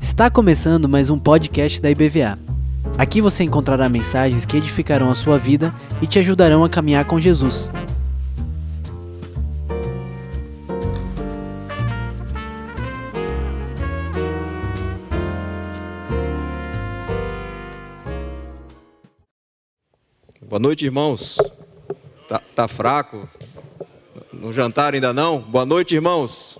Está começando mais um podcast da IBVA. Aqui você encontrará mensagens que edificarão a sua vida e te ajudarão a caminhar com Jesus. Boa noite, irmãos. Tá, tá fraco? No jantar ainda não? Boa noite, irmãos.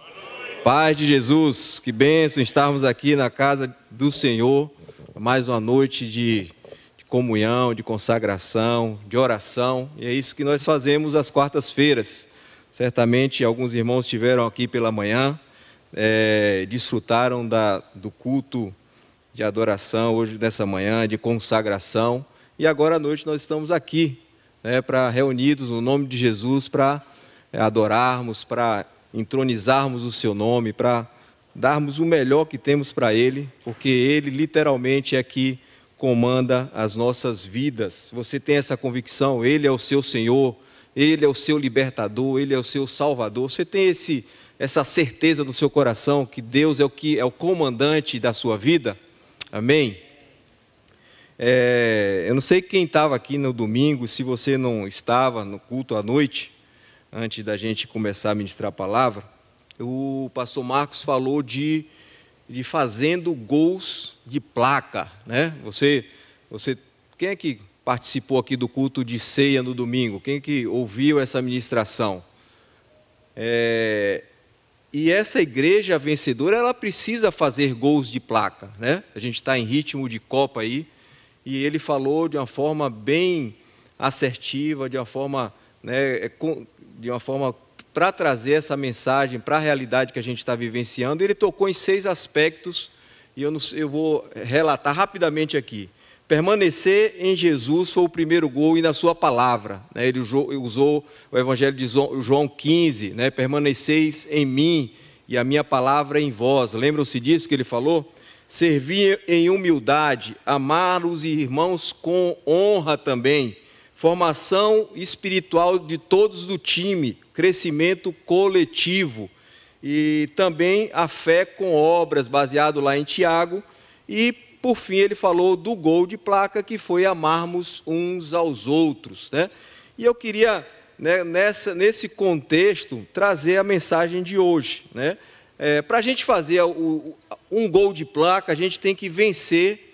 Paz de Jesus, que bênção estarmos aqui na casa do Senhor, mais uma noite de, de, comunhão, de consagração, de oração, e é isso que nós fazemos às quartas-feiras. Certamente alguns irmãos estiveram aqui pela manhã, é, desfrutaram da, do culto de adoração hoje nessa manhã, de consagração, e agora à noite nós estamos aqui, né, para reunidos no nome de Jesus, para adorarmos, para entronizarmos o seu nome, para darmos o melhor que temos para Ele, porque Ele literalmente é que comanda as nossas vidas. Você tem essa convicção, Ele é o seu Senhor, Ele é o seu libertador, Ele é o seu Salvador. Você tem esse, essa certeza no seu coração que Deus é o que é o comandante da sua vida? Amém? É, eu não sei quem estava aqui no domingo, se você não estava no culto à noite, antes da gente começar a ministrar a palavra, o pastor Marcos falou de, de fazendo gols de placa, né? Você, você, quem é que participou aqui do culto de ceia no domingo? Quem é que ouviu essa ministração? É, e essa igreja vencedora, ela precisa fazer gols de placa, né? A gente está em ritmo de Copa aí, e ele falou de uma forma bem assertiva, de uma forma né, é de uma forma para trazer essa mensagem para a realidade que a gente está vivenciando. Ele tocou em seis aspectos e eu, não, eu vou relatar rapidamente aqui. Permanecer em Jesus foi o primeiro gol e na sua palavra. Né? Ele usou, o Evangelho de João 15, né? permaneceis em mim e a minha palavra em vós. Lembram-se disso que ele falou? Servir em humildade, amar os irmãos com honra também formação espiritual de todos do time, crescimento coletivo e também a fé com obras, baseado lá em Tiago. E, por fim, ele falou do gol de placa, que foi amarmos uns aos outros. Né? E eu queria, né, nessa, nesse contexto, trazer a mensagem de hoje. Né? É, Para a gente fazer o, um gol de placa, a gente tem que vencer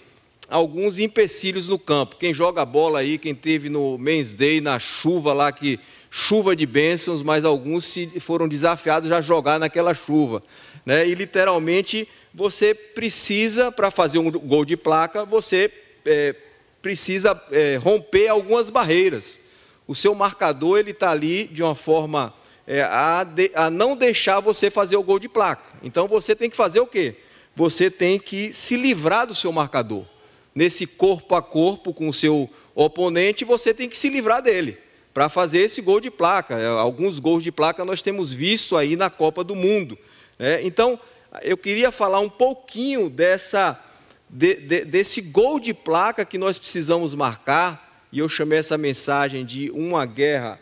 alguns empecilhos no campo. Quem joga bola aí, quem teve no Men's Day, na chuva lá, que chuva de bênçãos, mas alguns se foram desafiados a jogar naquela chuva. Né? E literalmente você precisa, para fazer um gol de placa, você é, precisa é, romper algumas barreiras. O seu marcador ele está ali de uma forma é, a, de, a não deixar você fazer o gol de placa. Então você tem que fazer o quê? Você tem que se livrar do seu marcador nesse corpo a corpo com o seu oponente, você tem que se livrar dele para fazer esse gol de placa. É, alguns gols de placa nós temos visto aí na Copa do Mundo. Né? Então, eu queria falar um pouquinho dessa, de, de, desse gol de placa que nós precisamos marcar, e eu chamei essa mensagem de uma guerra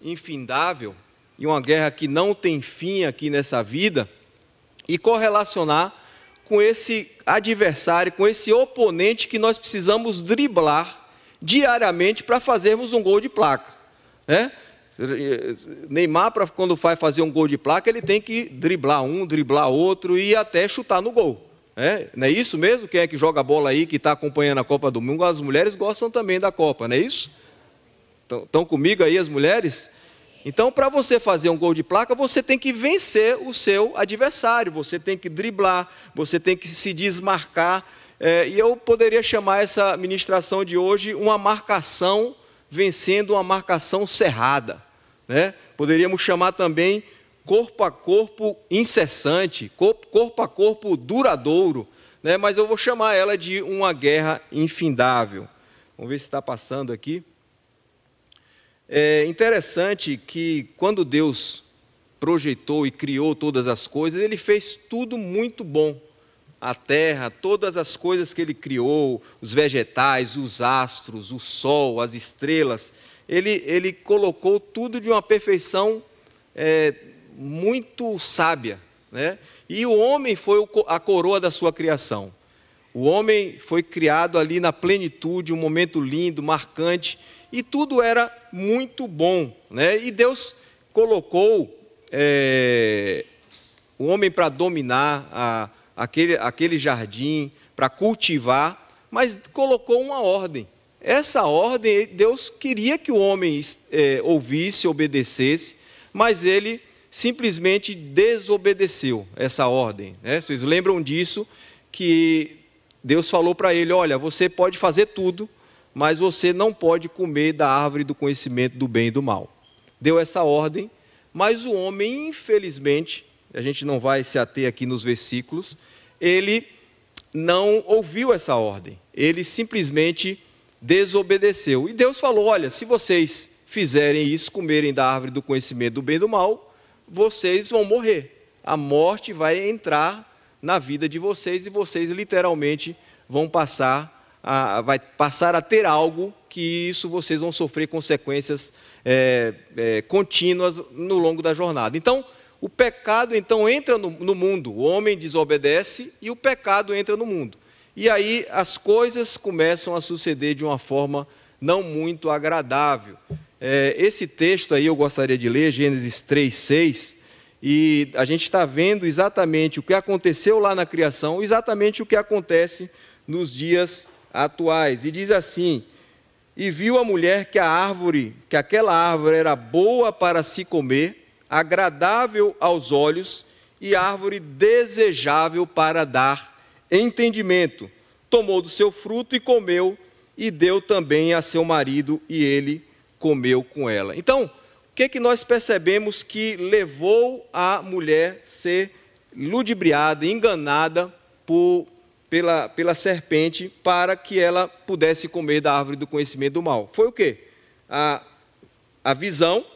infindável, e uma guerra que não tem fim aqui nessa vida, e correlacionar com esse adversário, com esse oponente que nós precisamos driblar diariamente para fazermos um gol de placa. Né? Neymar, pra, quando vai fazer um gol de placa, ele tem que driblar um, driblar outro e até chutar no gol. É, não é isso mesmo? Quem é que joga bola aí, que está acompanhando a Copa do Mundo? As mulheres gostam também da Copa, não é isso? Estão comigo aí as mulheres? Então, para você fazer um gol de placa, você tem que vencer o seu adversário, você tem que driblar, você tem que se desmarcar. É, e eu poderia chamar essa ministração de hoje uma marcação vencendo uma marcação cerrada. Né? Poderíamos chamar também corpo a corpo incessante, corpo a corpo duradouro, né? mas eu vou chamar ela de uma guerra infindável. Vamos ver se está passando aqui. É interessante que quando Deus projetou e criou todas as coisas, ele fez tudo muito bom. A terra, todas as coisas que ele criou, os vegetais, os astros, o sol, as estrelas, ele, ele colocou tudo de uma perfeição é, muito sábia. Né? E o homem foi a coroa da sua criação. O homem foi criado ali na plenitude, um momento lindo, marcante, e tudo era muito bom. Né? E Deus colocou é, o homem para dominar a, aquele, aquele jardim, para cultivar, mas colocou uma ordem. Essa ordem, Deus queria que o homem é, ouvisse, obedecesse, mas ele simplesmente desobedeceu essa ordem. Né? Vocês lembram disso? Que Deus falou para ele: Olha, você pode fazer tudo, mas você não pode comer da árvore do conhecimento do bem e do mal. Deu essa ordem, mas o homem, infelizmente, a gente não vai se ater aqui nos versículos, ele não ouviu essa ordem, ele simplesmente desobedeceu. E Deus falou: Olha, se vocês fizerem isso, comerem da árvore do conhecimento do bem e do mal, vocês vão morrer. A morte vai entrar na vida de vocês e vocês literalmente vão passar a, vai passar a ter algo que isso vocês vão sofrer consequências é, é, contínuas no longo da jornada. Então, o pecado então entra no, no mundo, o homem desobedece e o pecado entra no mundo. E aí as coisas começam a suceder de uma forma não muito agradável. É, esse texto aí eu gostaria de ler, Gênesis 3, 6, e a gente está vendo exatamente o que aconteceu lá na criação, exatamente o que acontece nos dias atuais. E diz assim: E viu a mulher que a árvore, que aquela árvore era boa para se comer, agradável aos olhos e árvore desejável para dar entendimento. Tomou do seu fruto e comeu, e deu também a seu marido, e ele comeu com ela. Então, o que, que nós percebemos que levou a mulher ser ludibriada, enganada por, pela, pela serpente para que ela pudesse comer da árvore do conhecimento do mal? Foi o quê? A, a visão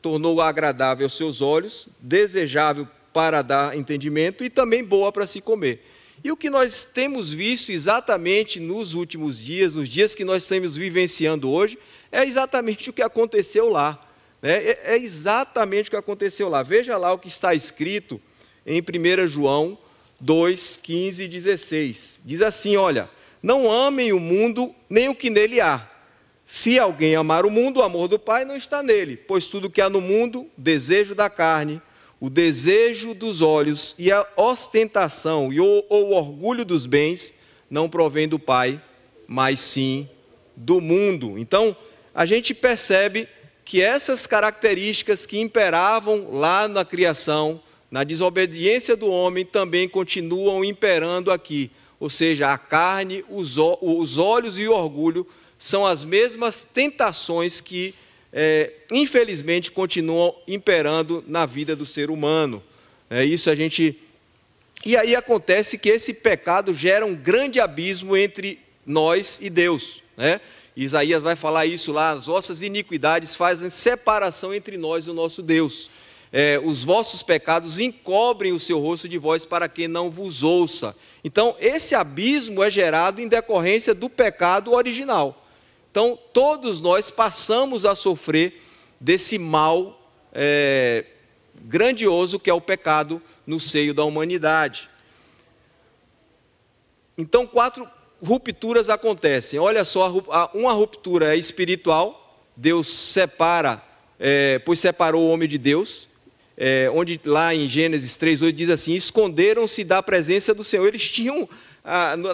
tornou agradável aos seus olhos, desejável para dar entendimento e também boa para se comer. E o que nós temos visto exatamente nos últimos dias, nos dias que nós estamos vivenciando hoje, é exatamente o que aconteceu lá. Né? É, é exatamente o que aconteceu lá. Veja lá o que está escrito em 1 João 2, 15 e 16. Diz assim: Olha, não amem o mundo nem o que nele há. Se alguém amar o mundo, o amor do Pai não está nele, pois tudo que há no mundo, desejo da carne, o desejo dos olhos e a ostentação e o, o orgulho dos bens não provém do Pai, mas sim do mundo. Então, a gente percebe que essas características que imperavam lá na criação, na desobediência do homem, também continuam imperando aqui. Ou seja, a carne, os, olhos e o orgulho são as mesmas tentações que é, infelizmente, continuam imperando na vida do ser humano. É isso a gente. E aí acontece que esse pecado gera um grande abismo entre nós e Deus. Né? Isaías vai falar isso lá: as vossas iniquidades fazem separação entre nós e o nosso Deus. É, os vossos pecados encobrem o seu rosto de vós para que não vos ouça. Então, esse abismo é gerado em decorrência do pecado original. Então, todos nós passamos a sofrer desse mal é, grandioso que é o pecado no seio da humanidade. Então, quatro rupturas acontecem. Olha só, uma ruptura é espiritual, Deus separa, é, pois separou o homem de Deus, é, onde lá em Gênesis 3,8 diz assim: esconderam-se da presença do Senhor. Eles tinham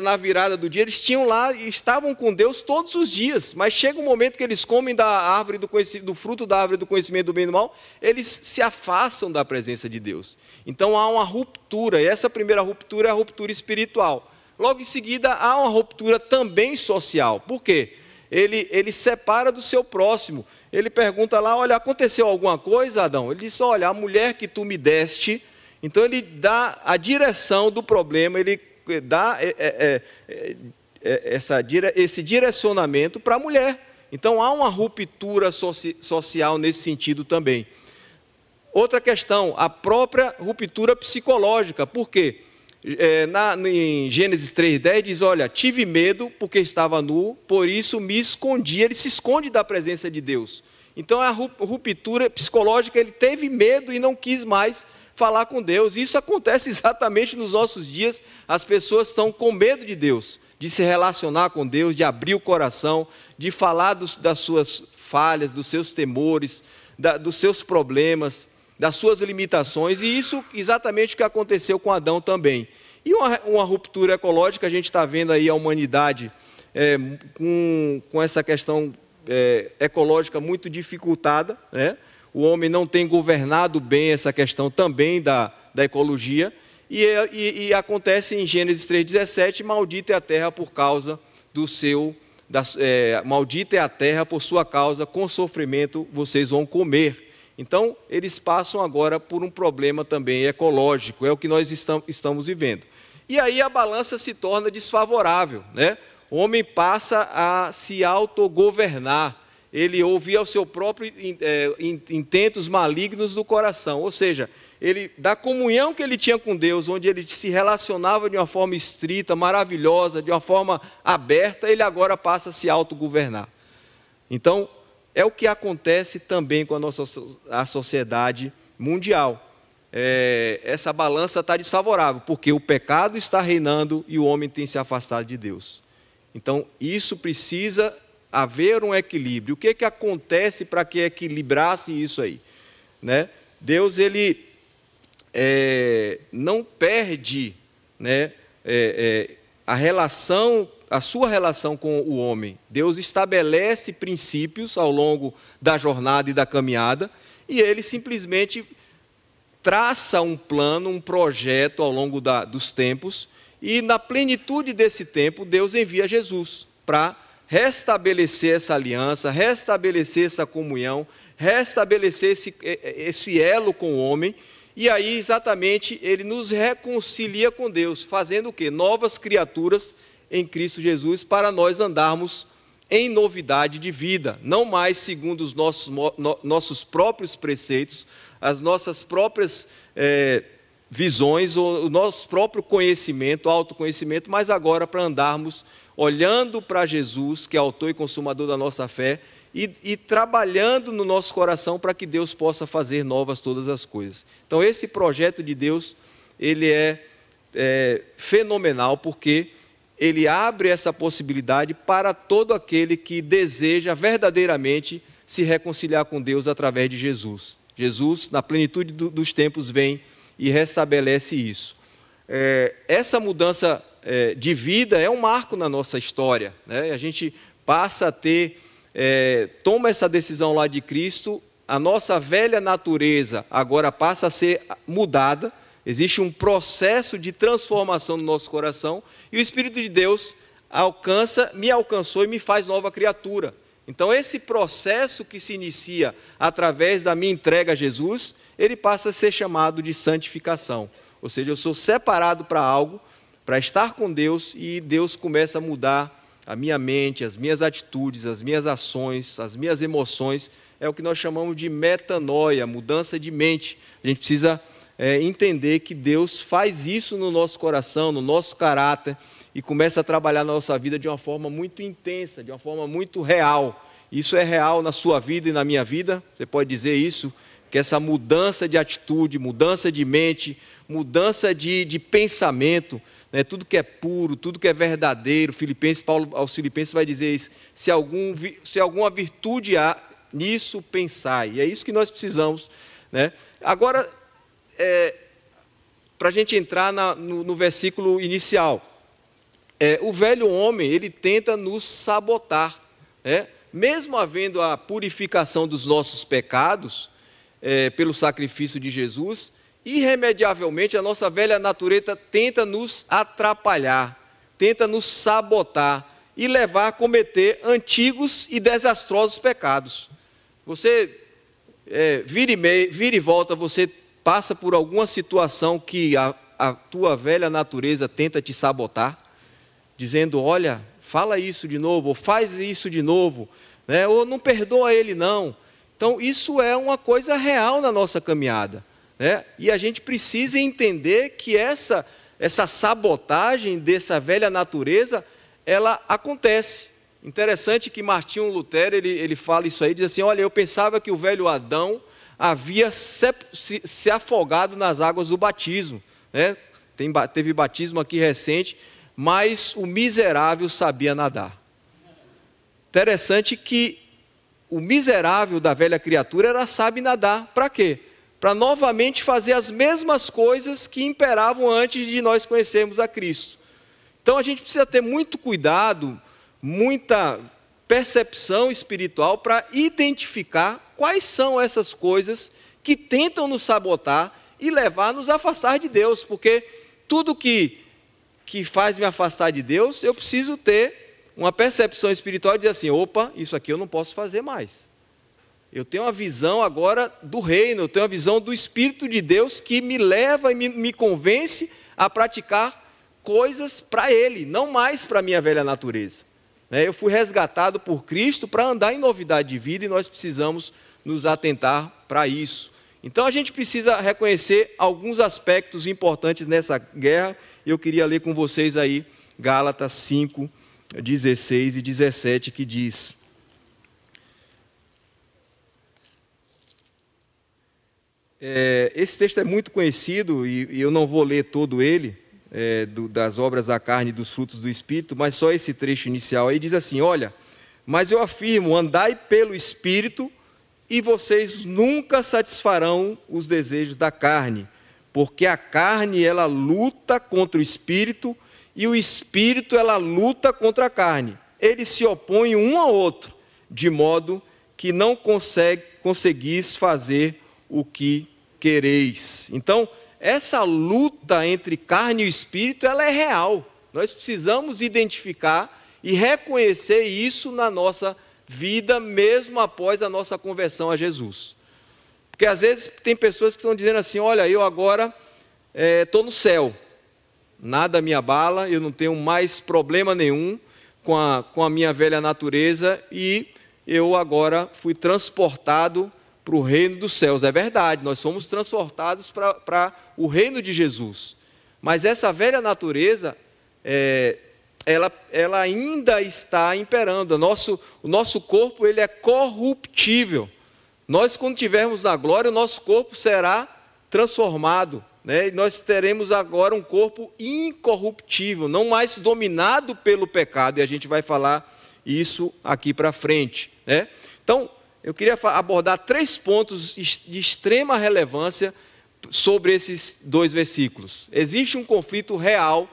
na virada do dia, eles tinham lá e estavam com Deus todos os dias, mas chega um momento que eles comem da árvore do, do fruto da árvore do conhecimento do bem e do mal, eles se afastam da presença de Deus. Então há uma ruptura, e essa primeira ruptura é a ruptura espiritual. Logo em seguida, há uma ruptura também social. Por quê? Ele, ele separa do seu próximo. Ele pergunta lá: Olha, aconteceu alguma coisa, Adão? Ele diz: Olha, a mulher que tu me deste. Então ele dá a direção do problema, ele dá é, é, é, essa, esse direcionamento para a mulher. Então há uma ruptura social nesse sentido também. Outra questão, a própria ruptura psicológica. Por quê? É, na, em Gênesis 3,10 diz: Olha, tive medo porque estava nu, por isso me escondi. Ele se esconde da presença de Deus. Então a ruptura psicológica, ele teve medo e não quis mais falar com Deus. Isso acontece exatamente nos nossos dias. As pessoas estão com medo de Deus, de se relacionar com Deus, de abrir o coração, de falar dos, das suas falhas, dos seus temores, da, dos seus problemas, das suas limitações. E isso exatamente o que aconteceu com Adão também. E uma, uma ruptura ecológica, a gente está vendo aí a humanidade é, com, com essa questão é, ecológica muito dificultada, né? o homem não tem governado bem essa questão também da, da ecologia, e, e, e acontece em Gênesis 3,17: maldita é a terra por causa do seu. Da, é, maldita é a terra por sua causa, com sofrimento vocês vão comer. Então, eles passam agora por um problema também ecológico, é o que nós estamos vivendo. E aí a balança se torna desfavorável, né? O homem passa a se autogovernar ele ouvia o seu próprio é, intentos malignos do coração, ou seja, ele da comunhão que ele tinha com Deus, onde ele se relacionava de uma forma estrita, maravilhosa, de uma forma aberta, ele agora passa a se autogovernar. Então, é o que acontece também com a nossa a sociedade mundial. É, essa balança está desfavorável, porque o pecado está reinando e o homem tem se afastado de Deus. Então, isso precisa haver um equilíbrio. O que, que acontece para que equilibrasse isso aí? Né? Deus ele é, não perde né, é, é, a relação, a sua relação com o homem. Deus estabelece princípios ao longo da jornada e da caminhada e ele simplesmente traça um plano, um projeto ao longo da, dos tempos e na plenitude desse tempo Deus envia Jesus para restabelecer essa aliança, restabelecer essa comunhão, restabelecer esse, esse elo com o homem. E aí, exatamente, ele nos reconcilia com Deus, fazendo o quê? Novas criaturas em Cristo Jesus para nós andarmos em novidade de vida, não mais segundo os nossos, nossos próprios preceitos, as nossas próprias é, visões, o nosso próprio conhecimento, autoconhecimento, mas agora para andarmos olhando para Jesus, que é autor e consumador da nossa fé, e, e trabalhando no nosso coração para que Deus possa fazer novas todas as coisas. Então, esse projeto de Deus, ele é, é fenomenal, porque ele abre essa possibilidade para todo aquele que deseja verdadeiramente se reconciliar com Deus através de Jesus. Jesus, na plenitude do, dos tempos, vem e restabelece isso. É, essa mudança é, de vida é um marco na nossa história. Né? A gente passa a ter, é, toma essa decisão lá de Cristo, a nossa velha natureza agora passa a ser mudada, existe um processo de transformação no nosso coração, e o Espírito de Deus alcança, me alcançou e me faz nova criatura. Então, esse processo que se inicia através da minha entrega a Jesus, ele passa a ser chamado de santificação. Ou seja, eu sou separado para algo, para estar com Deus e Deus começa a mudar a minha mente, as minhas atitudes, as minhas ações, as minhas emoções. É o que nós chamamos de metanoia, mudança de mente. A gente precisa é, entender que Deus faz isso no nosso coração, no nosso caráter e começa a trabalhar na nossa vida de uma forma muito intensa, de uma forma muito real. Isso é real na sua vida e na minha vida, você pode dizer isso, que essa mudança de atitude, mudança de mente, mudança de, de pensamento, né, tudo que é puro, tudo que é verdadeiro. Filipenses, Paulo aos Filipenses vai dizer isso: se, algum, se alguma virtude há, nisso pensai. E é isso que nós precisamos. Né? Agora, é, para a gente entrar na, no, no, versículo inicial, é, o velho homem ele tenta nos sabotar, né? mesmo havendo a purificação dos nossos pecados é, pelo sacrifício de Jesus, irremediavelmente a nossa velha natureza tenta nos atrapalhar, tenta nos sabotar e levar a cometer antigos e desastrosos pecados. Você é, vira, e meia, vira e volta, você passa por alguma situação que a, a tua velha natureza tenta te sabotar, dizendo: olha, fala isso de novo, ou faz isso de novo, né? ou não perdoa ele, não. Então, isso é uma coisa real na nossa caminhada. Né? E a gente precisa entender que essa, essa sabotagem dessa velha natureza, ela acontece. Interessante que Martinho Lutero ele, ele fala isso aí, diz assim: olha, eu pensava que o velho Adão havia se, se, se afogado nas águas do batismo. Né? Tem, teve batismo aqui recente, mas o miserável sabia nadar. Interessante que o miserável da velha criatura era sabe nadar. Para quê? Para novamente fazer as mesmas coisas que imperavam antes de nós conhecermos a Cristo. Então a gente precisa ter muito cuidado muita percepção espiritual para identificar quais são essas coisas que tentam nos sabotar e levar-nos a afastar de Deus, porque tudo que, que faz me afastar de Deus, eu preciso ter uma percepção espiritual e dizer assim: opa, isso aqui eu não posso fazer mais. Eu tenho uma visão agora do reino, eu tenho uma visão do Espírito de Deus que me leva e me, me convence a praticar coisas para Ele, não mais para a minha velha natureza. Né? Eu fui resgatado por Cristo para andar em novidade de vida e nós precisamos nos atentar para isso. Então a gente precisa reconhecer alguns aspectos importantes nessa guerra. Eu queria ler com vocês aí Gálatas 5, 16 e 17, que diz. É, esse texto é muito conhecido e, e eu não vou ler todo ele, é, do, das obras da carne e dos frutos do Espírito, mas só esse trecho inicial aí diz assim: Olha, mas eu afirmo, andai pelo Espírito e vocês nunca satisfarão os desejos da carne, porque a carne ela luta contra o Espírito e o Espírito ela luta contra a carne. Eles se opõem um ao outro, de modo que não consegue, conseguis fazer o que quereis. Então, essa luta entre carne e espírito, ela é real. Nós precisamos identificar e reconhecer isso na nossa vida, mesmo após a nossa conversão a Jesus. Porque às vezes tem pessoas que estão dizendo assim: olha, eu agora estou é, no céu, nada me abala, eu não tenho mais problema nenhum com a, com a minha velha natureza e eu agora fui transportado para o reino dos céus. É verdade, nós somos transportados para o reino de Jesus. Mas essa velha natureza, é, ela, ela ainda está imperando. O nosso, o nosso corpo ele é corruptível. Nós, quando tivermos na glória, o nosso corpo será transformado. Né? E nós teremos agora um corpo incorruptível, não mais dominado pelo pecado. E a gente vai falar isso aqui para frente. Né? Então, eu queria abordar três pontos de extrema relevância sobre esses dois versículos. Existe um conflito real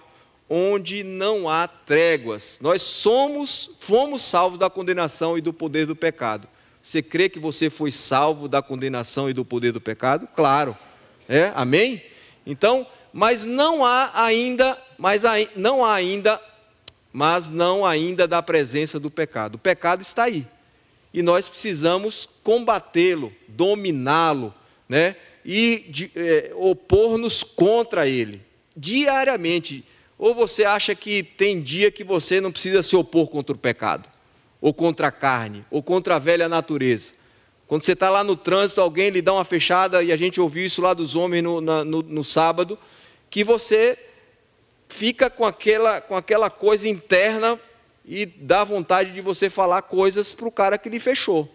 onde não há tréguas. Nós somos, fomos salvos da condenação e do poder do pecado. Você crê que você foi salvo da condenação e do poder do pecado? Claro. É? Amém? Então, mas não há ainda, mas não há ainda, mas não ainda da presença do pecado. O pecado está aí e nós precisamos combatê-lo, dominá-lo, né? e é, opor-nos contra ele, diariamente. Ou você acha que tem dia que você não precisa se opor contra o pecado, ou contra a carne, ou contra a velha natureza? Quando você está lá no trânsito, alguém lhe dá uma fechada, e a gente ouviu isso lá dos homens no, no, no sábado, que você fica com aquela, com aquela coisa interna e dá vontade de você falar coisas para o cara que lhe fechou.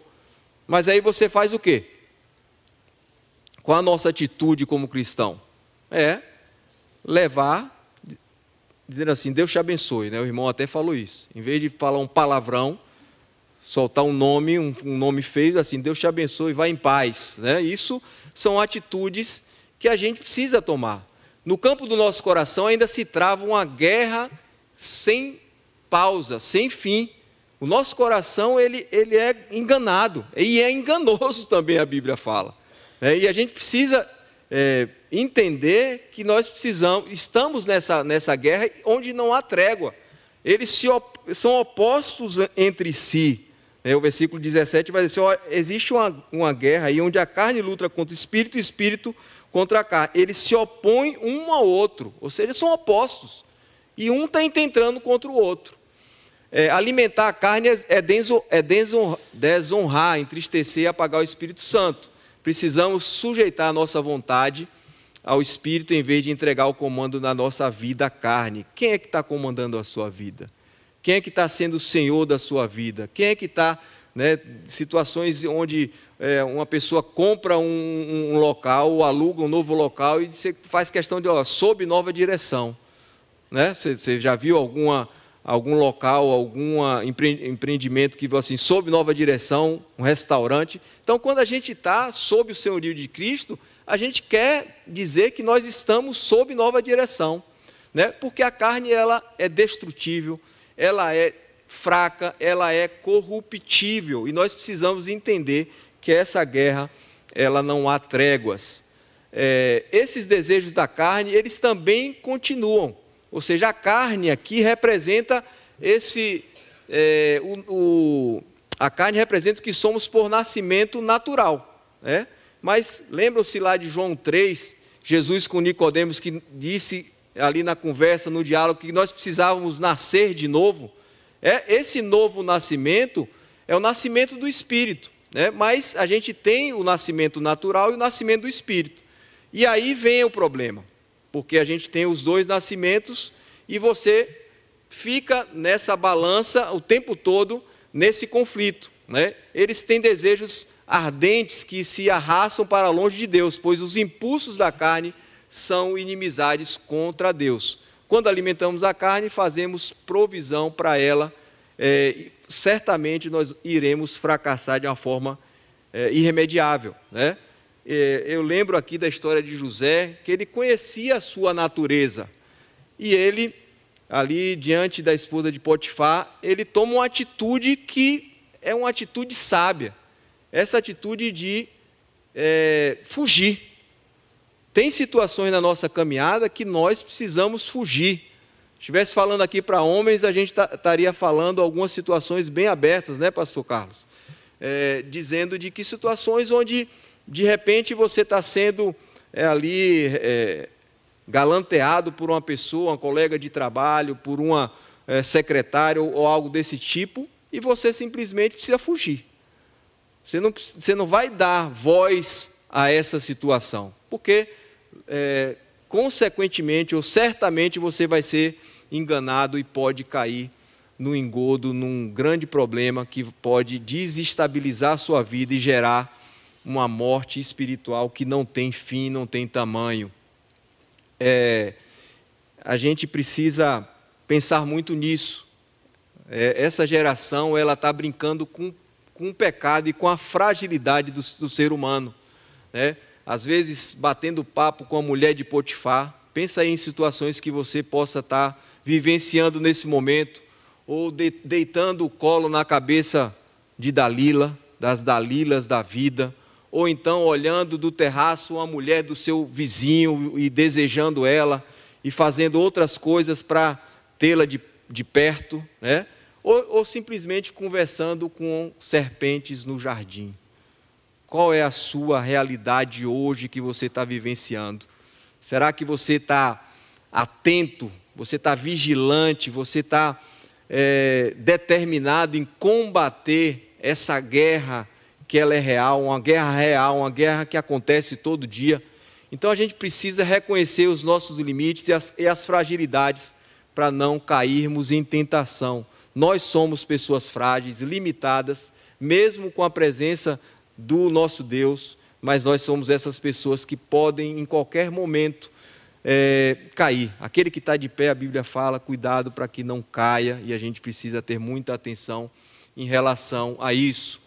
Mas aí você faz o quê? Qual a nossa atitude como cristão? É levar, dizendo assim, Deus te abençoe, né? O irmão até falou isso. Em vez de falar um palavrão, soltar um nome, um, um nome feio, assim, Deus te abençoe, vá em paz. Né? Isso são atitudes que a gente precisa tomar. No campo do nosso coração ainda se trava uma guerra sem pausa, sem fim. O nosso coração ele, ele é enganado e é enganoso também a Bíblia fala. É, e a gente precisa é, entender que nós precisamos, estamos nessa, nessa guerra onde não há trégua. Eles se op, são opostos entre si. É, o versículo 17 vai dizer: ó, existe uma, uma guerra aí onde a carne luta contra o espírito e o espírito contra a carne. Eles se opõem um ao outro, ou seja, são opostos. E um está tentando contra o outro. É, alimentar a carne é, é, é desonrar, entristecer e apagar o Espírito Santo. Precisamos sujeitar a nossa vontade ao Espírito em vez de entregar o comando na nossa vida à carne. Quem é que está comandando a sua vida? Quem é que está sendo o senhor da sua vida? Quem é que está, né, situações onde é, uma pessoa compra um, um, local, aluga um novo local e você faz questão de, ó, sob nova direção. Né? Você, você já viu alguma, algum local, algum empreendimento que assim, sob nova direção, um restaurante? Então, quando a gente está sob o senhorio de Cristo, a gente quer dizer que nós estamos sob nova direção, né? porque a carne ela é destrutível, ela é fraca, ela é corruptível, e nós precisamos entender que essa guerra ela não há tréguas. É, esses desejos da carne, eles também continuam, ou seja, a carne aqui representa esse, é, o, o, a carne representa que somos por nascimento natural, né? Mas lembram-se lá de João 3, Jesus com Nicodemos que disse ali na conversa, no diálogo, que nós precisávamos nascer de novo. É, esse novo nascimento é o nascimento do Espírito, né? mas a gente tem o nascimento natural e o nascimento do Espírito. E aí vem o problema, porque a gente tem os dois nascimentos e você fica nessa balança o tempo todo nesse conflito. Né? Eles têm desejos ardentes que se arrastam para longe de Deus, pois os impulsos da carne são inimizades contra Deus. Quando alimentamos a carne, fazemos provisão para ela, é, certamente nós iremos fracassar de uma forma é, irremediável. Né? É, eu lembro aqui da história de José, que ele conhecia a sua natureza, e ele, ali diante da esposa de Potifar, ele toma uma atitude que é uma atitude sábia essa atitude de é, fugir. Tem situações na nossa caminhada que nós precisamos fugir. Se estivesse falando aqui para homens, a gente estaria falando algumas situações bem abertas, né, Pastor Carlos? É, dizendo de que situações onde, de repente, você está sendo é, ali é, galanteado por uma pessoa, uma colega de trabalho, por uma é, secretária ou, ou algo desse tipo, e você simplesmente precisa fugir. Você não, você não vai dar voz a essa situação, porque, é, consequentemente ou certamente, você vai ser enganado e pode cair no engodo, num grande problema que pode desestabilizar a sua vida e gerar uma morte espiritual que não tem fim, não tem tamanho. É, a gente precisa pensar muito nisso. É, essa geração ela está brincando com com o pecado e com a fragilidade do, do ser humano. Né? Às vezes, batendo papo com a mulher de Potifar, pensa aí em situações que você possa estar vivenciando nesse momento, ou de, deitando o colo na cabeça de Dalila, das Dalilas da vida, ou então olhando do terraço uma mulher do seu vizinho e desejando ela, e fazendo outras coisas para tê-la de, de perto, né? ou, ou simplesmente conversando com serpentes no jardim? Qual é a sua realidade hoje que você está vivenciando? Será que você está atento, você está vigilante, você está é, determinado em combater essa guerra que ela é real, uma guerra real, uma guerra que acontece todo dia? Então a gente precisa reconhecer os nossos limites e as, e as fragilidades para não cairmos em tentação. Nós somos pessoas frágeis, limitadas, mesmo com a presença do nosso Deus, mas nós somos essas pessoas que podem, em qualquer momento, é, cair. Aquele que está de pé, a Bíblia fala, cuidado para que não caia, e a gente precisa ter muita atenção em relação a isso.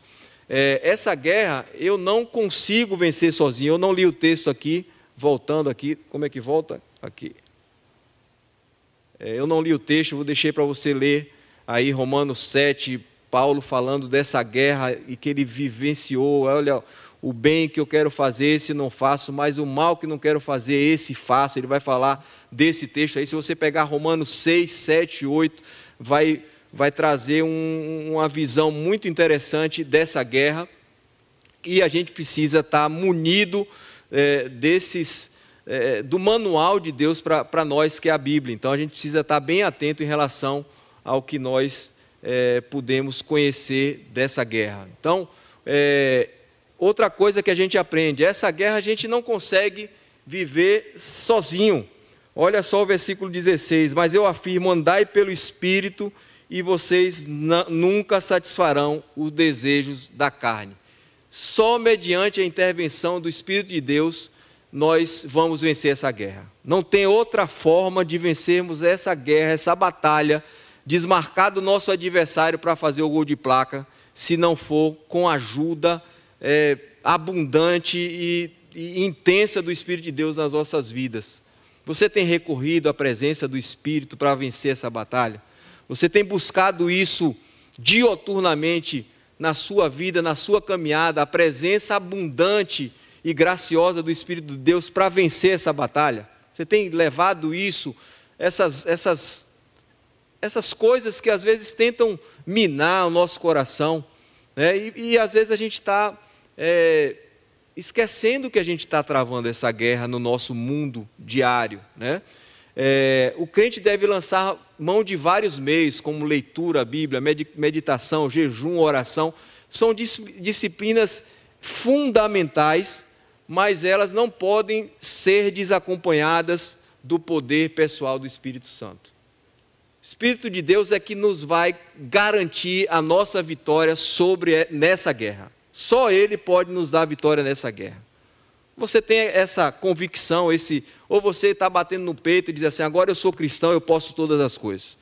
É, essa guerra eu não consigo vencer sozinho. Eu não li o texto aqui, voltando aqui. Como é que volta? Aqui. É, eu não li o texto, vou deixar para você ler aí Romanos 7, Paulo falando dessa guerra e que ele vivenciou, olha, o bem que eu quero fazer, esse não faço, mas o mal que não quero fazer, esse faço. Ele vai falar desse texto aí. Se você pegar Romanos 6, 7, 8, vai, vai trazer um, uma visão muito interessante dessa guerra. E a gente precisa estar munido é, desses, é, do manual de Deus para nós, que é a Bíblia. Então a gente precisa estar bem atento em relação ao que nós é, pudemos conhecer dessa guerra. Então, é, outra coisa que a gente aprende: essa guerra a gente não consegue viver sozinho. Olha só o versículo 16: Mas eu afirmo, andai pelo Espírito, e vocês nunca satisfarão os desejos da carne. Só mediante a intervenção do Espírito de Deus nós vamos vencer essa guerra. Não tem outra forma de vencermos essa guerra, essa batalha, desmarcar do nosso adversário para fazer o gol de placa, se não for com ajuda é, abundante e, e intensa do Espírito de Deus nas nossas vidas. Você tem recorrido à presença do Espírito para vencer essa batalha? Você tem buscado isso dioturnamente na sua vida, na sua caminhada, a presença abundante e graciosa do Espírito de Deus para vencer essa batalha? Você tem levado isso, essas, essas, essas coisas que às vezes tentam minar o nosso coração, né? e, e às vezes a gente está é, esquecendo que a gente está travando essa guerra no nosso mundo diário. Né? É, o crente deve lançar mão de vários meios, como leitura, Bíblia, meditação, jejum, oração. São disciplinas fundamentais mas elas não podem ser desacompanhadas do poder pessoal do Espírito Santo. O Espírito de Deus é que nos vai garantir a nossa vitória sobre nessa guerra. Só Ele pode nos dar vitória nessa guerra. Você tem essa convicção, esse, ou você está batendo no peito e diz assim: agora eu sou cristão, eu posso todas as coisas.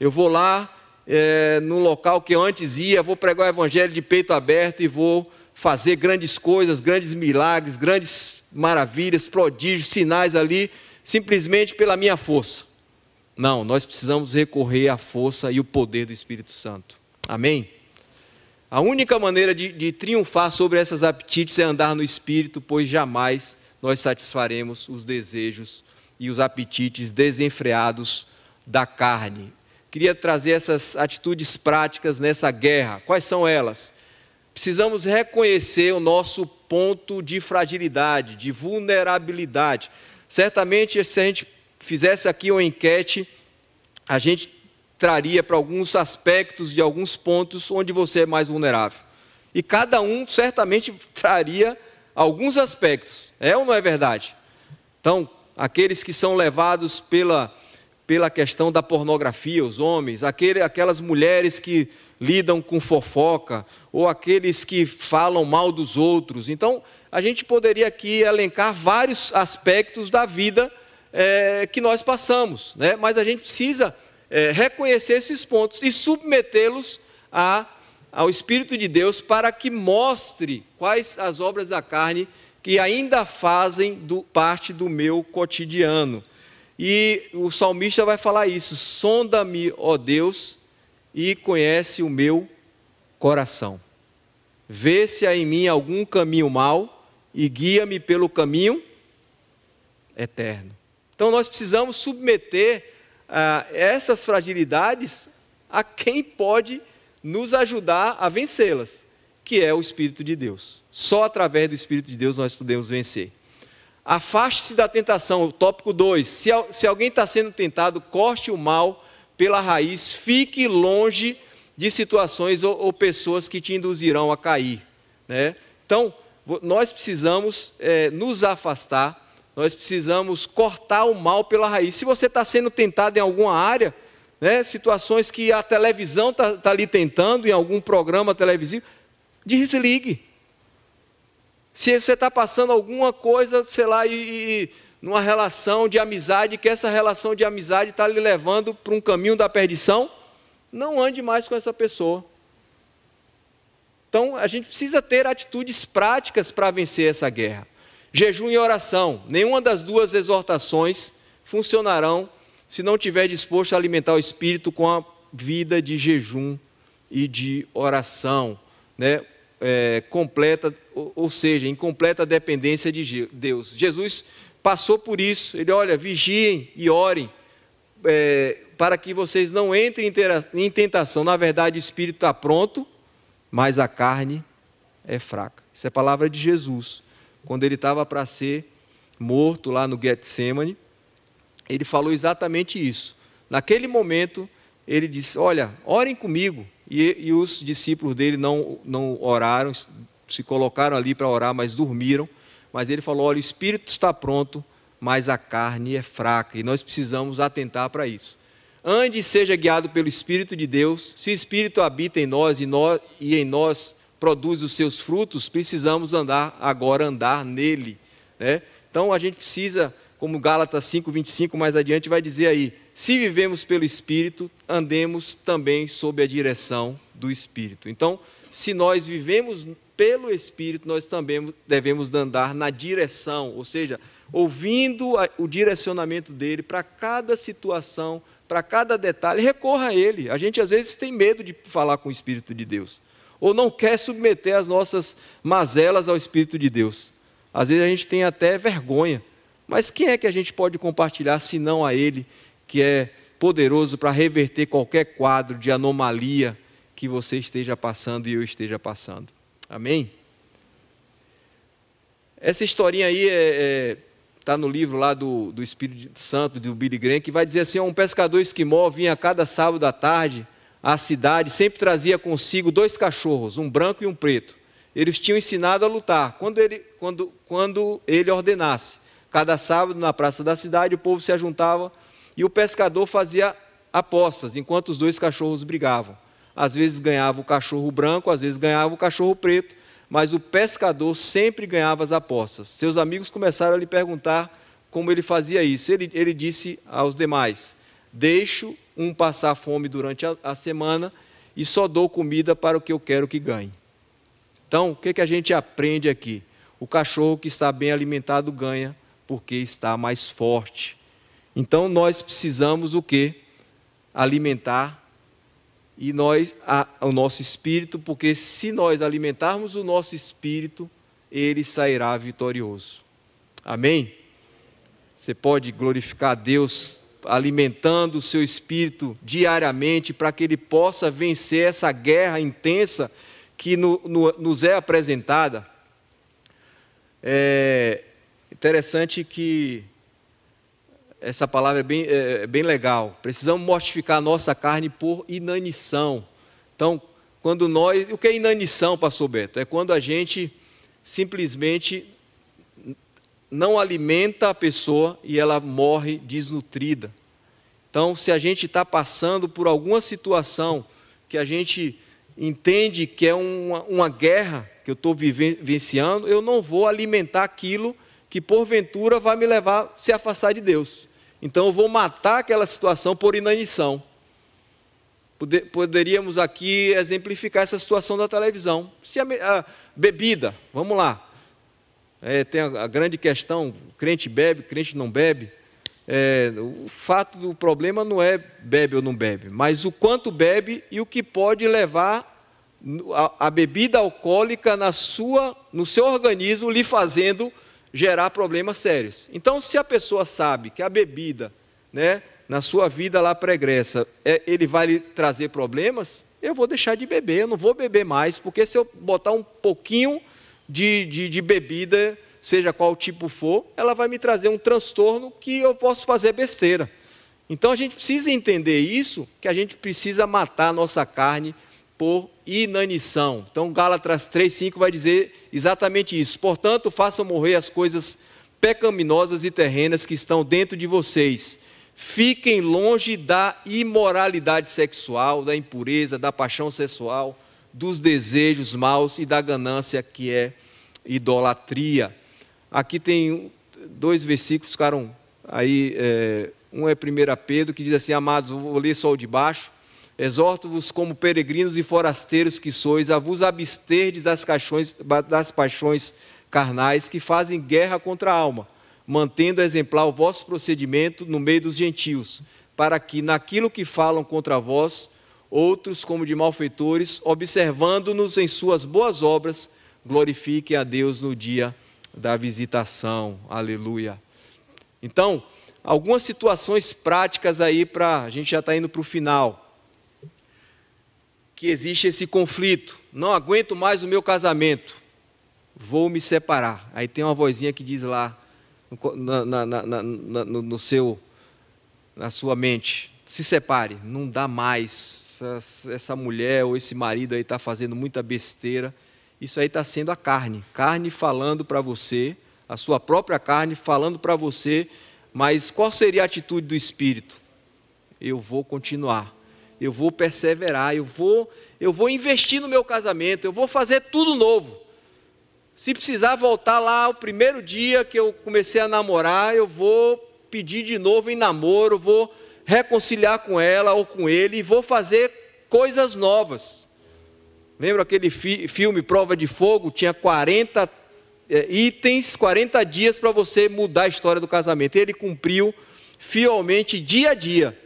Eu vou lá é, no local que eu antes ia, vou pregar o evangelho de peito aberto e vou fazer grandes coisas, grandes milagres, grandes maravilhas, prodígios, sinais ali, simplesmente pela minha força. Não, nós precisamos recorrer à força e o poder do Espírito Santo. Amém? A única maneira de, de triunfar sobre essas apetites é andar no Espírito, pois jamais nós satisfaremos os desejos e os apetites desenfreados da carne. Queria trazer essas atitudes práticas nessa guerra. Quais são elas? precisamos reconhecer o nosso ponto de fragilidade, de vulnerabilidade. Certamente, se a gente fizesse aqui uma enquete, a gente traria para alguns aspectos de alguns pontos onde você é mais vulnerável. E cada um certamente traria alguns aspectos. É ou não é verdade? Então, aqueles que são levados pela, pela questão da pornografia, os homens, aquele, aquelas mulheres que lidam com fofoca, ou aqueles que falam mal dos outros. Então, a gente poderia aqui elencar vários aspectos da vida é, que nós passamos, né? mas a gente precisa é, reconhecer esses pontos e submetê-los ao Espírito de Deus para que mostre quais as obras da carne que ainda fazem do, parte do meu cotidiano. E o salmista vai falar isso: sonda-me, ó Deus, e conhece o meu coração. Vê se há em mim algum caminho mau e guia-me pelo caminho eterno. Então nós precisamos submeter ah, essas fragilidades a quem pode nos ajudar a vencê-las, que é o Espírito de Deus. Só através do Espírito de Deus nós podemos vencer. Afaste-se da tentação, o tópico 2. Se, se alguém está sendo tentado, corte o mal pela raiz, fique longe de situações ou, ou pessoas que te induzirão a cair. Né? Então, nós precisamos é, nos afastar, nós precisamos cortar o mal pela raiz. Se você está sendo tentado em alguma área, né, situações que a televisão está tá ali tentando, em algum programa televisivo, desligue. Se você está passando alguma coisa, sei lá, e, e numa relação de amizade, que essa relação de amizade está lhe levando para um caminho da perdição, não ande mais com essa pessoa. Então, a gente precisa ter atitudes práticas para vencer essa guerra. Jejum e oração, nenhuma das duas exortações funcionarão se não tiver disposto a alimentar o espírito com a vida de jejum e de oração, né? É, completa, ou, ou seja, em completa dependência de Deus. Jesus passou por isso. Ele, olha, vigiem e orem é, para que vocês não entrem em tentação. Na verdade, o espírito está pronto, mas a carne é fraca. Isso é palavra de Jesus. Quando ele estava para ser morto lá no Getsemane, ele falou exatamente isso. Naquele momento, ele disse: Olha, orem comigo. E, e os discípulos dele não, não oraram, se colocaram ali para orar, mas dormiram mas ele falou: olha, o espírito está pronto, mas a carne é fraca, e nós precisamos atentar para isso. ande e seja guiado pelo Espírito de Deus. Se o Espírito habita em nós e, nós, e em nós produz os seus frutos, precisamos andar agora andar nele. Né? Então a gente precisa, como Gálatas 5:25 mais adiante vai dizer aí, se vivemos pelo Espírito, andemos também sob a direção do Espírito. Então, se nós vivemos pelo Espírito, nós também devemos andar na direção, ou seja, ouvindo o direcionamento dele para cada situação, para cada detalhe, recorra a ele. A gente às vezes tem medo de falar com o Espírito de Deus, ou não quer submeter as nossas mazelas ao Espírito de Deus. Às vezes a gente tem até vergonha, mas quem é que a gente pode compartilhar senão a ele, que é poderoso para reverter qualquer quadro de anomalia que você esteja passando e eu esteja passando? Amém? Essa historinha aí está é, é, tá no livro lá do, do Espírito Santo, do Billy Graham, que vai dizer assim: um pescador esquimó vinha cada sábado à tarde à cidade, sempre trazia consigo dois cachorros, um branco e um preto. Eles tinham ensinado a lutar. Quando ele, quando, quando ele ordenasse, cada sábado na praça da cidade, o povo se ajuntava e o pescador fazia apostas, enquanto os dois cachorros brigavam. Às vezes ganhava o cachorro branco, às vezes ganhava o cachorro preto, mas o pescador sempre ganhava as apostas. Seus amigos começaram a lhe perguntar como ele fazia isso. Ele, ele disse aos demais: Deixo um passar fome durante a, a, semana e só dou comida para o que eu quero que ganhe. Então, o que, que a gente aprende aqui? O cachorro que está bem alimentado ganha porque está mais forte. Então, nós precisamos o quê? Alimentar e nós a, o nosso espírito, porque se nós alimentarmos o nosso espírito, ele sairá vitorioso. Amém? Você pode glorificar a Deus alimentando o seu espírito diariamente para que ele possa vencer essa guerra intensa que no, no, nos é apresentada. É interessante que essa palavra é bem, é, é bem legal. Precisamos mortificar a nossa carne por inanição. Então, quando nós. O que é inanição, pastor Beto? É quando a gente simplesmente não alimenta a pessoa e ela morre desnutrida. Então, se a gente está passando por alguma situação que a gente entende que é uma, uma guerra que eu estou vivenciando, eu não vou alimentar aquilo que porventura vai me levar a se afastar de Deus. Então eu vou matar aquela situação por inanição. Poderíamos aqui exemplificar essa situação da televisão. Se a, a bebida, vamos lá. É, tem a, a, grande questão: crente bebe, crente não bebe. É, o fato do problema não é bebe ou não bebe, mas o quanto bebe e o que pode levar a, a bebida alcoólica na sua, no seu organismo lhe fazendo gerar problemas sérios. Então, se a pessoa sabe que a bebida, né, na sua vida lá pregressa, é, ele vai lhe trazer problemas, eu vou deixar de beber, eu não vou beber mais, porque se eu botar um pouquinho de, de, de bebida, seja qual tipo for, ela vai me trazer um transtorno que eu posso fazer besteira. Então a gente precisa entender isso, que a gente precisa matar a nossa carne por inanição. Então, Gálatas 3,5 vai dizer exatamente isso. Portanto, façam morrer as coisas pecaminosas e terrenas que estão dentro de vocês. Fiquem longe da imoralidade sexual, da impureza, da paixão sexual, dos desejos maus e da ganância que é idolatria. Aqui tem dois versículos, ficaram aí. É, um é 1 Pedro, que diz assim: Amados, vou ler só o de baixo. Exorto-vos como peregrinos e forasteiros que sois, a vos absterdes das, caixões, das paixões carnais que fazem guerra contra a alma, mantendo exemplar o vosso procedimento no meio dos gentios, para que naquilo que falam contra vós, outros como de malfeitores, observando-nos em suas boas obras, glorifiquem a Deus no dia da visitação. Aleluia. Então, algumas situações práticas aí para a gente já está indo para o final que existe esse conflito. Não aguento mais o meu casamento, vou me separar. Aí tem uma vozinha que diz lá na, na, na, no, seu, na sua mente: se separe, não dá mais. Essa, essa mulher ou esse marido aí está fazendo muita besteira. Isso aí está sendo a carne, carne falando para você, a sua própria carne falando para você. Mas qual seria a atitude do espírito? eu vou continuar. Eu vou perseverar, eu vou, eu vou investir no meu casamento, eu vou fazer tudo novo. Se precisar voltar lá o primeiro dia que eu comecei a namorar, eu vou pedir de novo em namoro, vou reconciliar com ela ou com ele e vou fazer coisas novas. Lembra aquele fi filme Prova de Fogo? Tinha 40 é, itens, 40 dias para você mudar a história do casamento. Ele cumpriu fielmente dia a dia.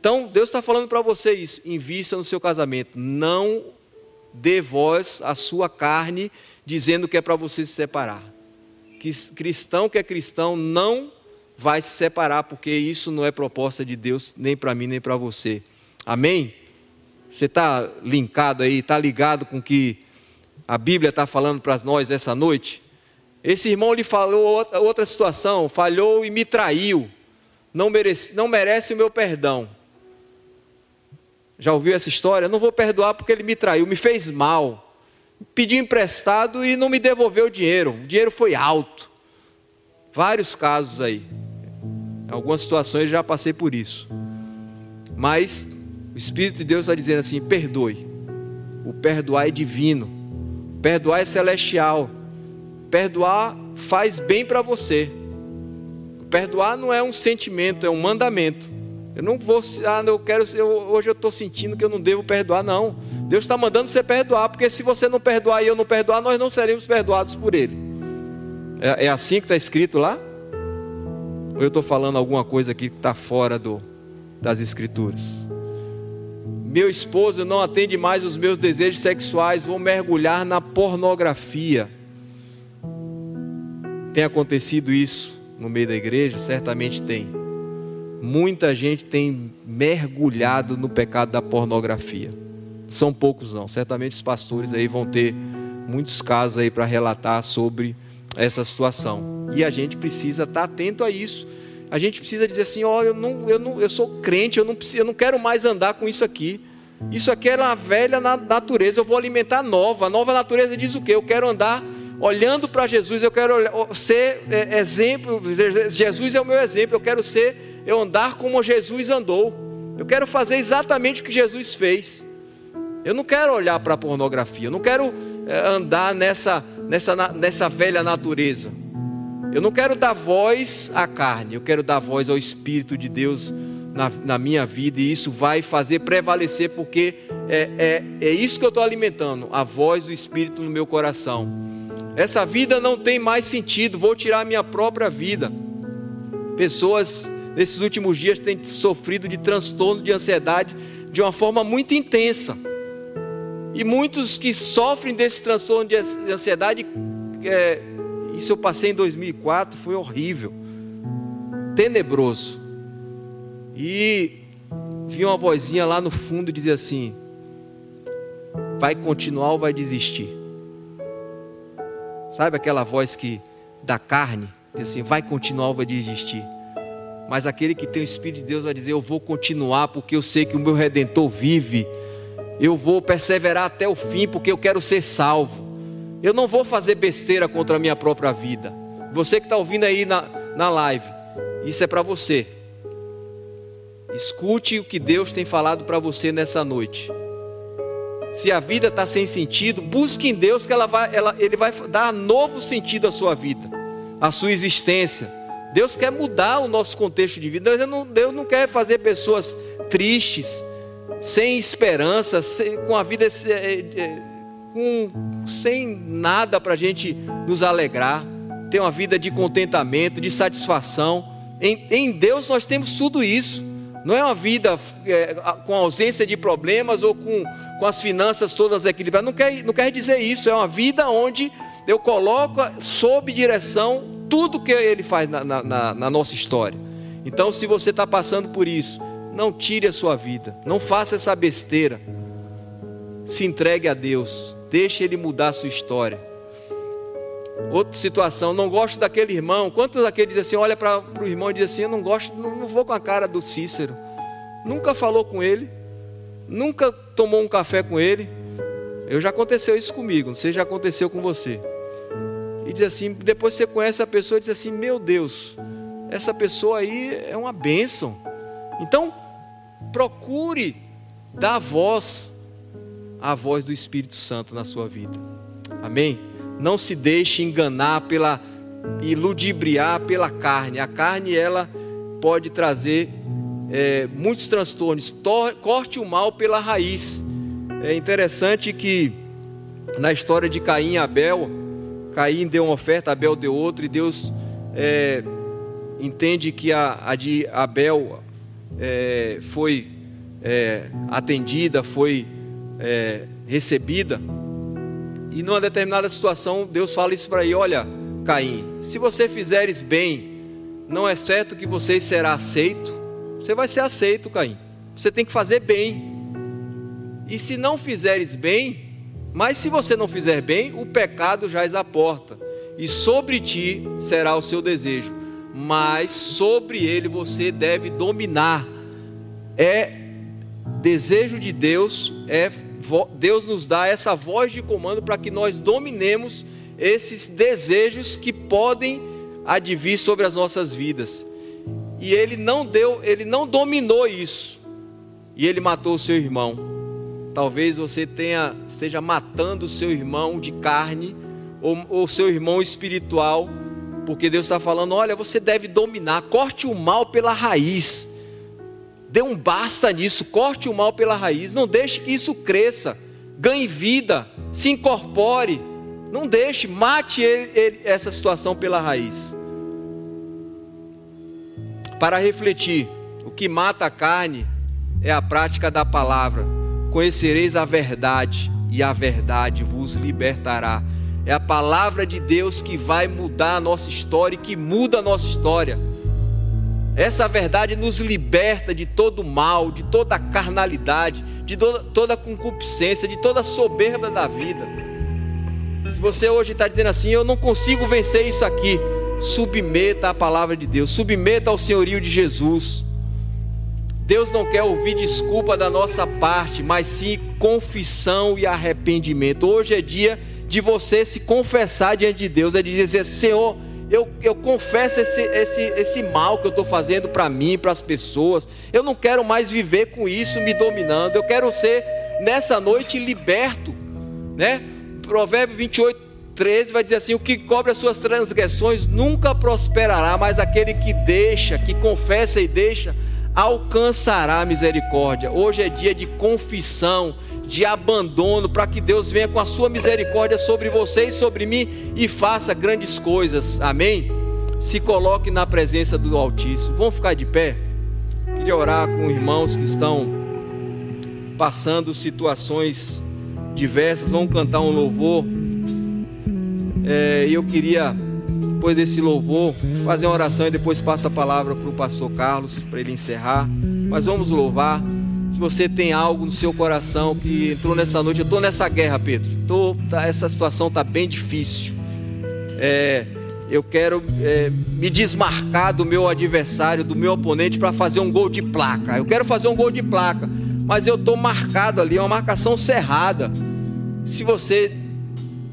Então, Deus está falando para você isso: invista no seu casamento. Não dê voz à sua carne dizendo que é para você se separar. Que cristão que é cristão não vai se separar, porque isso não é proposta de Deus, nem para mim, nem para você. Amém? Você está linkado aí, está ligado com o que a Bíblia está falando para nós essa noite? Esse irmão lhe falou outra situação, falhou e me traiu, não merece, não merece o meu perdão. Já ouviu essa história? Não vou perdoar porque ele me traiu, me fez mal, pediu emprestado e não me devolveu o dinheiro, o dinheiro foi alto. Vários casos aí. Em algumas situações já passei por isso. Mas o Espírito de Deus está dizendo assim: perdoe. O perdoar é divino, perdoar é celestial, perdoar faz bem para você. Perdoar não é um sentimento, é um mandamento. Eu não vou, ah, eu quero, eu, hoje eu estou sentindo que eu não devo perdoar, não. Deus está mandando você perdoar, porque se você não perdoar e eu não perdoar, nós não seremos perdoados por Ele. É, é assim que está escrito lá? Ou eu estou falando alguma coisa aqui que está fora do, das Escrituras? Meu esposo não atende mais os meus desejos sexuais, vou mergulhar na pornografia. Tem acontecido isso no meio da igreja? Certamente tem. Muita gente tem mergulhado no pecado da pornografia. São poucos não. Certamente os pastores aí vão ter muitos casos aí para relatar sobre essa situação. E a gente precisa estar atento a isso. A gente precisa dizer assim: ó, oh, eu, não, eu, não, eu sou crente, eu não, preciso, eu não quero mais andar com isso aqui. Isso aqui era a velha natureza, eu vou alimentar a nova. A nova natureza diz o quê? Eu quero andar olhando para Jesus, eu quero ser é, exemplo. Jesus é o meu exemplo, eu quero ser, eu andar como Jesus andou. Eu quero fazer exatamente o que Jesus fez. Eu não quero olhar para a pornografia, eu não quero é, andar nessa nessa, nessa velha natureza. Eu não quero dar voz à carne, eu quero dar voz ao Espírito de Deus na, na minha vida, e isso vai fazer prevalecer, porque é, é, é isso que eu estou alimentando, a voz do Espírito no meu coração. Essa vida não tem mais sentido, vou tirar a minha própria vida. Pessoas nesses últimos dias têm sofrido de transtorno de ansiedade de uma forma muito intensa. E muitos que sofrem desse transtorno de ansiedade, é, isso eu passei em 2004, foi horrível, tenebroso. E vi uma vozinha lá no fundo dizer assim: vai continuar ou vai desistir? Sabe aquela voz que da carne, diz assim, vai continuar ou vai desistir? Mas aquele que tem o Espírito de Deus vai dizer: Eu vou continuar, porque eu sei que o meu redentor vive eu vou perseverar até o fim porque eu quero ser salvo. Eu não vou fazer besteira contra a minha própria vida. Você que está ouvindo aí na, na live, isso é para você. Escute o que Deus tem falado para você nessa noite. Se a vida está sem sentido, busque em Deus que ela vai, ela, Ele vai dar novo sentido à sua vida, à sua existência. Deus quer mudar o nosso contexto de vida. Deus não, Deus não quer fazer pessoas tristes, sem esperança, sem, com a vida é, é, com, sem nada para a gente nos alegrar, ter uma vida de contentamento, de satisfação. Em, em Deus nós temos tudo isso. Não é uma vida é, com ausência de problemas ou com, com as finanças todas equilibradas. Não quer, não quer dizer isso. É uma vida onde eu coloco sob direção tudo que Ele faz na, na, na nossa história. Então, se você está passando por isso, não tire a sua vida, não faça essa besteira. Se entregue a Deus, deixe Ele mudar a sua história. Outra situação, não gosto daquele irmão. Quantos daqueles dizem assim, olha para o irmão e diz assim: Eu não gosto, não, não vou com a cara do Cícero. Nunca falou com ele, nunca tomou um café com ele. Eu já aconteceu isso comigo, não sei se já aconteceu com você. E diz assim, depois você conhece a pessoa e diz assim: Meu Deus, essa pessoa aí é uma bênção. Então, procure dar voz à voz do Espírito Santo na sua vida. Amém? Não se deixe enganar pela e ludibriar pela carne. A carne ela pode trazer é, muitos transtornos. corte o mal pela raiz. É interessante que na história de Caim e Abel, Caim deu uma oferta, Abel deu outra, e Deus é, entende que a, a de Abel é, foi é, atendida, foi é, recebida. E numa determinada situação, Deus fala isso para ele: olha, Caim, se você fizeres bem, não é certo que você será aceito. Você vai ser aceito, Caim. Você tem que fazer bem. E se não fizeres bem, mas se você não fizer bem, o pecado já à porta, e sobre ti será o seu desejo, mas sobre ele você deve dominar. É desejo de Deus, é Deus nos dá essa voz de comando para que nós dominemos esses desejos que podem advir sobre as nossas vidas. E ele não deu, ele não dominou isso. E ele matou o seu irmão. Talvez você tenha, esteja matando o seu irmão de carne ou o seu irmão espiritual, porque Deus está falando: olha, você deve dominar, corte o mal pela raiz. Dê um basta nisso, corte o mal pela raiz. Não deixe que isso cresça, ganhe vida, se incorpore. Não deixe, mate ele, ele, essa situação pela raiz. Para refletir, o que mata a carne é a prática da palavra conhecereis a verdade, e a verdade vos libertará. É a palavra de Deus que vai mudar a nossa história e que muda a nossa história. Essa verdade nos liberta de todo mal, de toda carnalidade, de toda concupiscência, de toda soberba da vida. Se você hoje está dizendo assim, eu não consigo vencer isso aqui, submeta a palavra de Deus, submeta ao senhorio de Jesus. Deus não quer ouvir desculpa da nossa parte, mas sim confissão e arrependimento. Hoje é dia você se confessar diante de Deus, é dizer: Senhor, eu, eu confesso esse, esse, esse mal que eu estou fazendo para mim, para as pessoas. Eu não quero mais viver com isso me dominando. Eu quero ser nessa noite liberto, né? Provérbio 28, 13 vai dizer assim: O que cobre as suas transgressões nunca prosperará, mas aquele que deixa, que confessa e deixa, alcançará misericórdia. Hoje é dia de confissão, de abandono, para que Deus venha com a sua misericórdia sobre você e sobre mim e faça grandes coisas. Amém? Se coloque na presença do Altíssimo. Vamos ficar de pé? Queria orar com irmãos que estão passando situações diversas. Vamos cantar um louvor. É, eu queria depois desse louvor, fazer uma oração e depois passa a palavra para o pastor Carlos, para ele encerrar. Mas vamos louvar. Se você tem algo no seu coração que entrou nessa noite, eu estou nessa guerra, Pedro. Tô, tá, essa situação está bem difícil. É, eu quero é, me desmarcar do meu adversário, do meu oponente, para fazer um gol de placa. Eu quero fazer um gol de placa, mas eu estou marcado ali, é uma marcação cerrada. Se você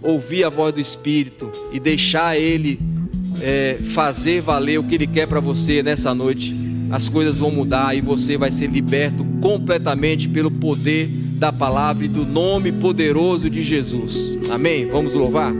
ouvir a voz do Espírito e deixar Ele é, fazer valer o que Ele quer para você nessa noite, as coisas vão mudar e você vai ser liberto completamente pelo poder da palavra e do nome poderoso de Jesus. Amém? Vamos louvar?